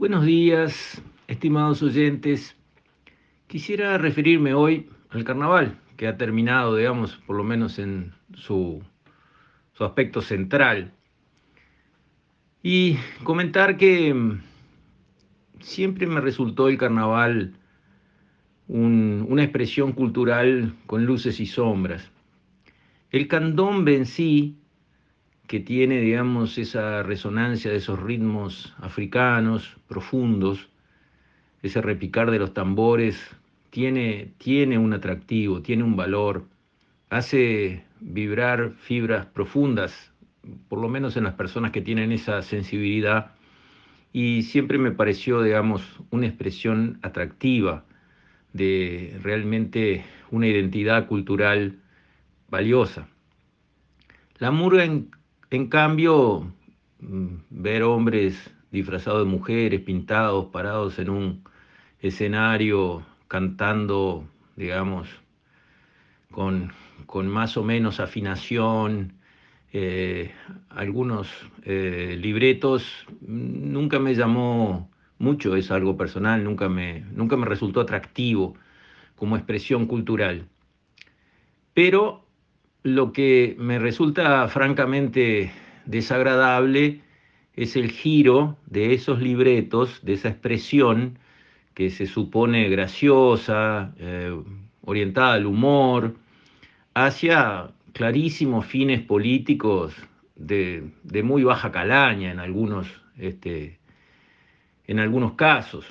Buenos días, estimados oyentes. Quisiera referirme hoy al carnaval, que ha terminado, digamos, por lo menos en su, su aspecto central. Y comentar que mm, siempre me resultó el carnaval un- una expresión cultural con luces y sombras. El candombe en sí, que tiene, digamos, esa resonancia de esos ritmos africanos profundos, ese repicar de los tambores, tiene, tiene un atractivo, tiene un valor, hace vibrar fibras profundas, por lo menos en las personas que tienen esa sensibilidad, y siempre me pareció, digamos, una expresión atractiva de realmente una identidad cultural valiosa. La murga, en, en cambio, mm, ver hombres disfrazados de mujeres, pintados, parados en un escenario, cantando, digamos, con, con más o menos afinación, eh, algunos eh, libretos, nunca me llamó mucho, es algo personal, nunca me, nunca me resultó atractivo como expresión cultural. Pero lo que me resulta francamente desagradable es el giro de esos libretos, de esa expresión que se supone graciosa, eh, orientada al humor, hacia clarísimos fines políticos de, muy baja calaña en algunos, este, en algunos casos.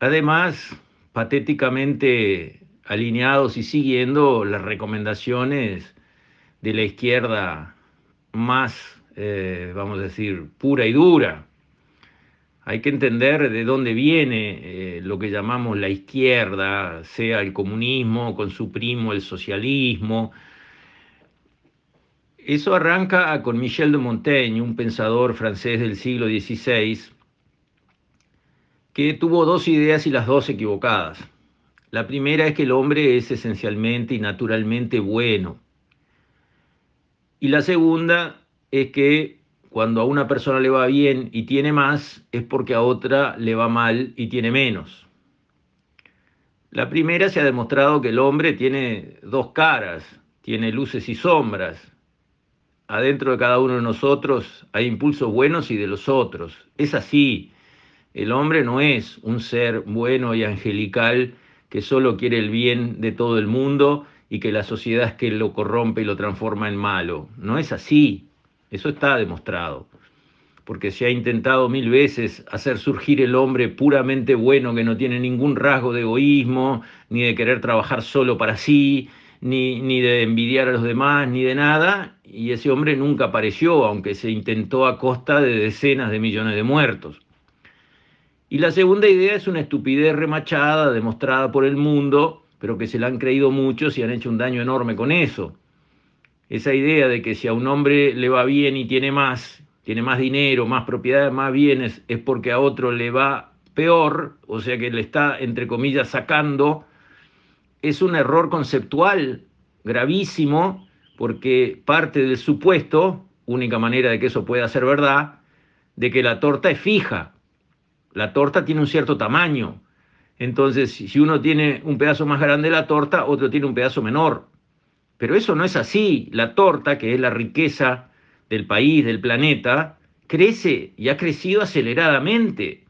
Además, patéticamente alineados y siguiendo las recomendaciones de la izquierda más, eh, vamos a decir, pura y dura. Hay que entender de dónde viene eh, lo que llamamos la izquierda, sea el comunismo con su primo el socialismo. Eso arranca con Michel de Montaigne, un pensador francés del siglo XVI, que tuvo dos ideas y las dos equivocadas. La primera es que el hombre es esencialmente y naturalmente bueno. Y la segunda es que cuando a una persona le va bien y tiene más, es porque a otra le va mal y tiene menos. La primera se ha demostrado que el hombre tiene dos caras, tiene luces y sombras. Adentro de cada uno de nosotros hay impulsos buenos y de los otros. Es así. El hombre no es un ser bueno y angelical que solo quiere el bien de todo el mundo y que la sociedad es que lo corrompe y lo transforma en malo. No es así. Eso está demostrado. Porque se ha intentado mil veces hacer surgir el hombre puramente bueno, que no tiene ningún rasgo de egoísmo, ni de querer trabajar solo para sí, ni, ni de envidiar a los demás, ni de nada, y ese hombre nunca apareció, aunque se intentó a costa de decenas de millones de muertos. Y la segunda idea es una estupidez remachada, demostrada por el mundo, pero que se la han creído muchos y han hecho un daño enorme con eso. Esa idea de que si a un hombre le va bien y tiene más, tiene más dinero, más propiedades, más bienes, es porque a otro le va peor, o sea que le está, entre comillas, sacando, es un error conceptual gravísimo, porque parte del supuesto, única manera de que eso pueda ser verdad, de que la torta es fija. La torta tiene un cierto tamaño. Entonces, si uno tiene un pedazo más grande de la torta, otro tiene un pedazo menor. Pero eso no es así. La torta, que es la riqueza del país, del planeta, crece y ha crecido aceleradamente.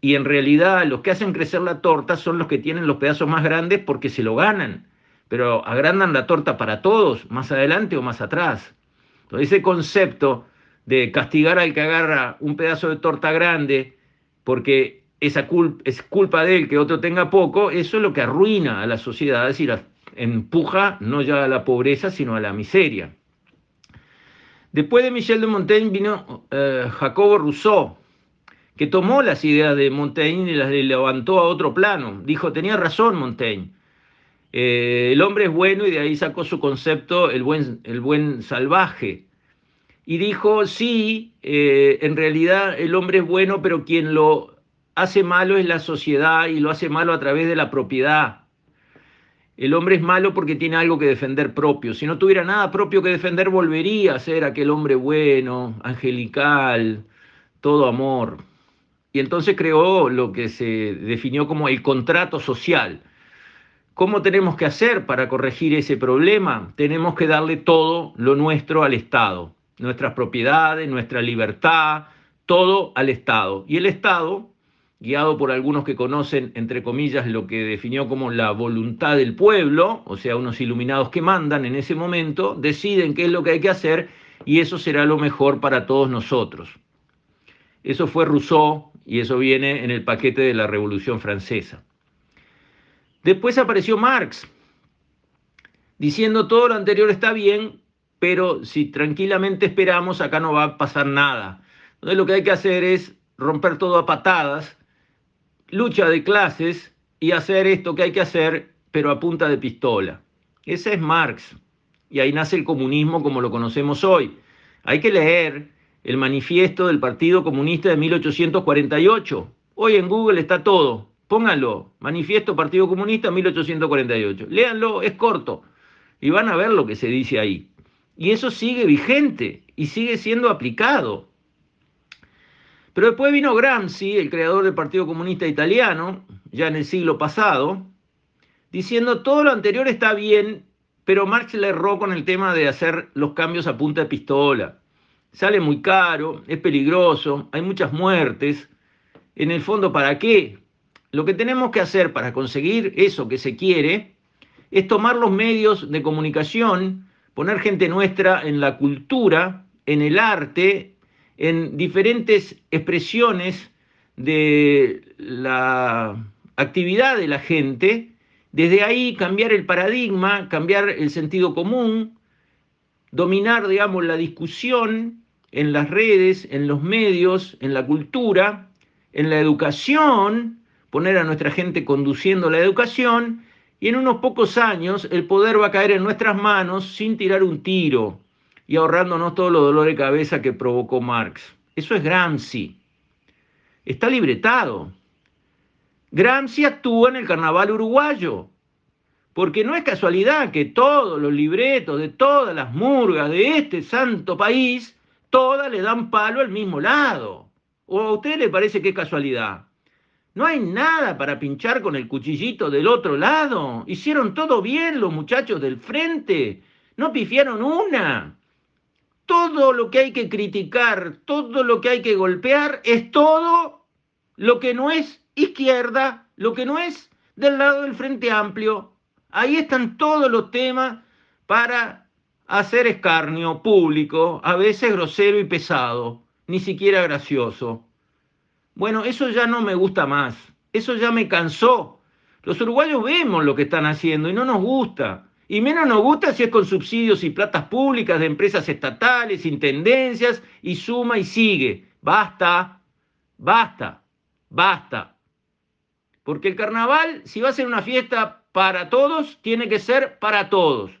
Y en realidad los que hacen crecer la torta son los que tienen los pedazos más grandes porque se lo ganan. Pero agrandan la torta para todos, más adelante o más atrás. Entonces ese concepto de castigar al que agarra un pedazo de torta grande porque esa cul es culpa de él que otro tenga poco, eso es lo que arruina a la sociedad, es decir, empuja no ya a la pobreza, sino a la miseria. Después de Michel de Montaigne vino eh, Jacobo Rousseau, que tomó las ideas de Montaigne y las levantó a otro plano. Dijo, tenía razón Montaigne, eh, el hombre es bueno y de ahí sacó su concepto, el buen, el buen salvaje. Y dijo, sí, eh, en realidad el hombre es bueno, pero quien lo hace malo es la sociedad y lo hace malo a través de la propiedad. El hombre es malo porque tiene algo que defender propio. Si no tuviera nada propio que defender, volvería a ser aquel hombre bueno, angelical, todo amor. y entonces creó lo que se definió como el contrato social. ¿Cómo tenemos que hacer para corregir ese problema? Tenemos que darle todo lo nuestro al Estado, nuestras propiedades, nuestra libertad, todo al Estado. Y el Estado, guiado por algunos que conocen, entre comillas, lo que definió como la voluntad del pueblo, o sea, unos iluminados que mandan en ese momento, deciden qué es lo que hay que hacer y eso será lo mejor para todos nosotros. Eso fue Rousseau y eso viene en el paquete de la Revolución Francesa. Después apareció Marx, diciendo todo lo anterior está bien, pero si tranquilamente esperamos, acá no va a pasar nada. Entonces lo que hay que hacer es romper todo a patadas, lucha de clases y hacer esto que hay que hacer, pero a punta de pistola. Ese es Marx. Y ahí nace el comunismo como lo conocemos hoy. Hay que leer el manifiesto del Partido Comunista de 1848. Hoy en Google está todo. Pónganlo, Manifiesto Partido Comunista 1848. Léanlo, es corto. Y van a ver lo que se dice ahí. Y eso sigue vigente y sigue siendo aplicado. Pero después vino Gramsci, el creador del Partido Comunista Italiano, ya en el siglo pasado, diciendo todo lo anterior está bien, pero Marx le erró con el tema de hacer los cambios a punta de pistola. Sale muy caro, es peligroso, hay muchas muertes. En el fondo, ¿para qué? Lo que tenemos que hacer para conseguir eso que se quiere es tomar los medios de comunicación, poner gente nuestra en la cultura, en el arte, en diferentes expresiones de la actividad de la gente, desde ahí cambiar el paradigma, cambiar el sentido común, dominar, digamos, la discusión en las redes, en los medios, en la cultura, en la educación, poner a nuestra gente conduciendo la educación y en unos pocos años el poder va a caer en nuestras manos sin tirar un tiro y ahorrándonos todos los dolores de cabeza que provocó Marx. Eso es Gramsci. Está libretado. Gramsci actúa en el carnaval uruguayo, porque no es casualidad que todos los libretos de todas las murgas de este santo país, todas le dan palo al mismo lado. ¿O a usted le parece que es casualidad? No hay nada para pinchar con el cuchillito del otro lado. Hicieron todo bien los muchachos del frente. No pifiaron una. Todo lo que hay que criticar, todo lo que hay que golpear, es todo lo que no es izquierda, lo que no es del lado del Frente Amplio. Ahí están todos los temas para hacer escarnio público, a veces grosero y pesado, ni siquiera gracioso. Bueno, eso ya no me gusta más, eso ya me cansó. Los uruguayos vemos lo que están haciendo y no nos gusta. Y menos nos gusta si es con subsidios y platas públicas de empresas estatales, intendencias, y suma y sigue. Basta, basta, basta. Porque el carnaval, si va a ser una fiesta para todos, tiene que ser para todos.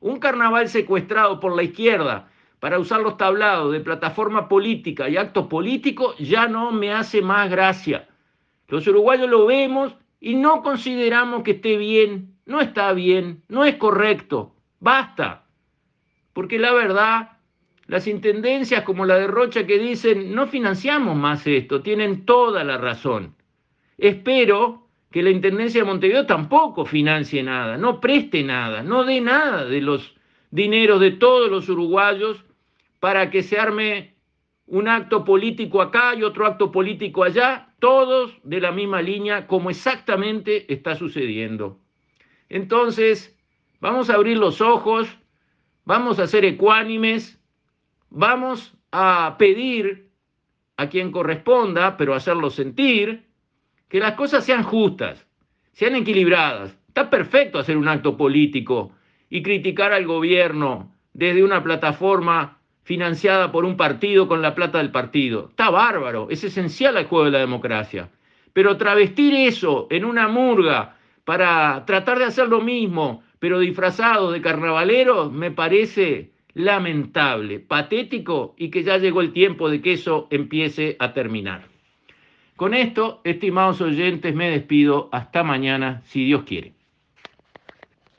Un carnaval secuestrado por la izquierda para usar los tablados de plataforma política y actos políticos ya no me hace más gracia. Los uruguayos lo vemos y no consideramos que esté bien, no está bien, no es correcto, basta. Porque la verdad, las intendencias como la de Rocha que dicen no financiamos más esto, tienen toda la razón. Espero que la Intendencia de Montevideo tampoco financie nada, no preste nada, no dé nada de los dineros de todos los uruguayos para que se arme un acto político acá y otro acto político allá, todos de la misma línea, como exactamente está sucediendo. Entonces, vamos a abrir los ojos, vamos a ser ecuánimes, vamos a pedir a quien corresponda, pero hacerlo sentir, que las cosas sean justas, sean equilibradas. Está perfecto hacer un acto político y criticar al gobierno desde una plataforma financiada por un partido con la plata del partido. Está bárbaro, es esencial al juego de la democracia. Pero travestir eso en una murga para tratar de hacer lo mismo, pero disfrazado de carnavaleros, me parece lamentable, patético y que ya llegó el tiempo de que eso empiece a terminar. Con esto, estimados oyentes, me despido. Hasta mañana, si Dios quiere.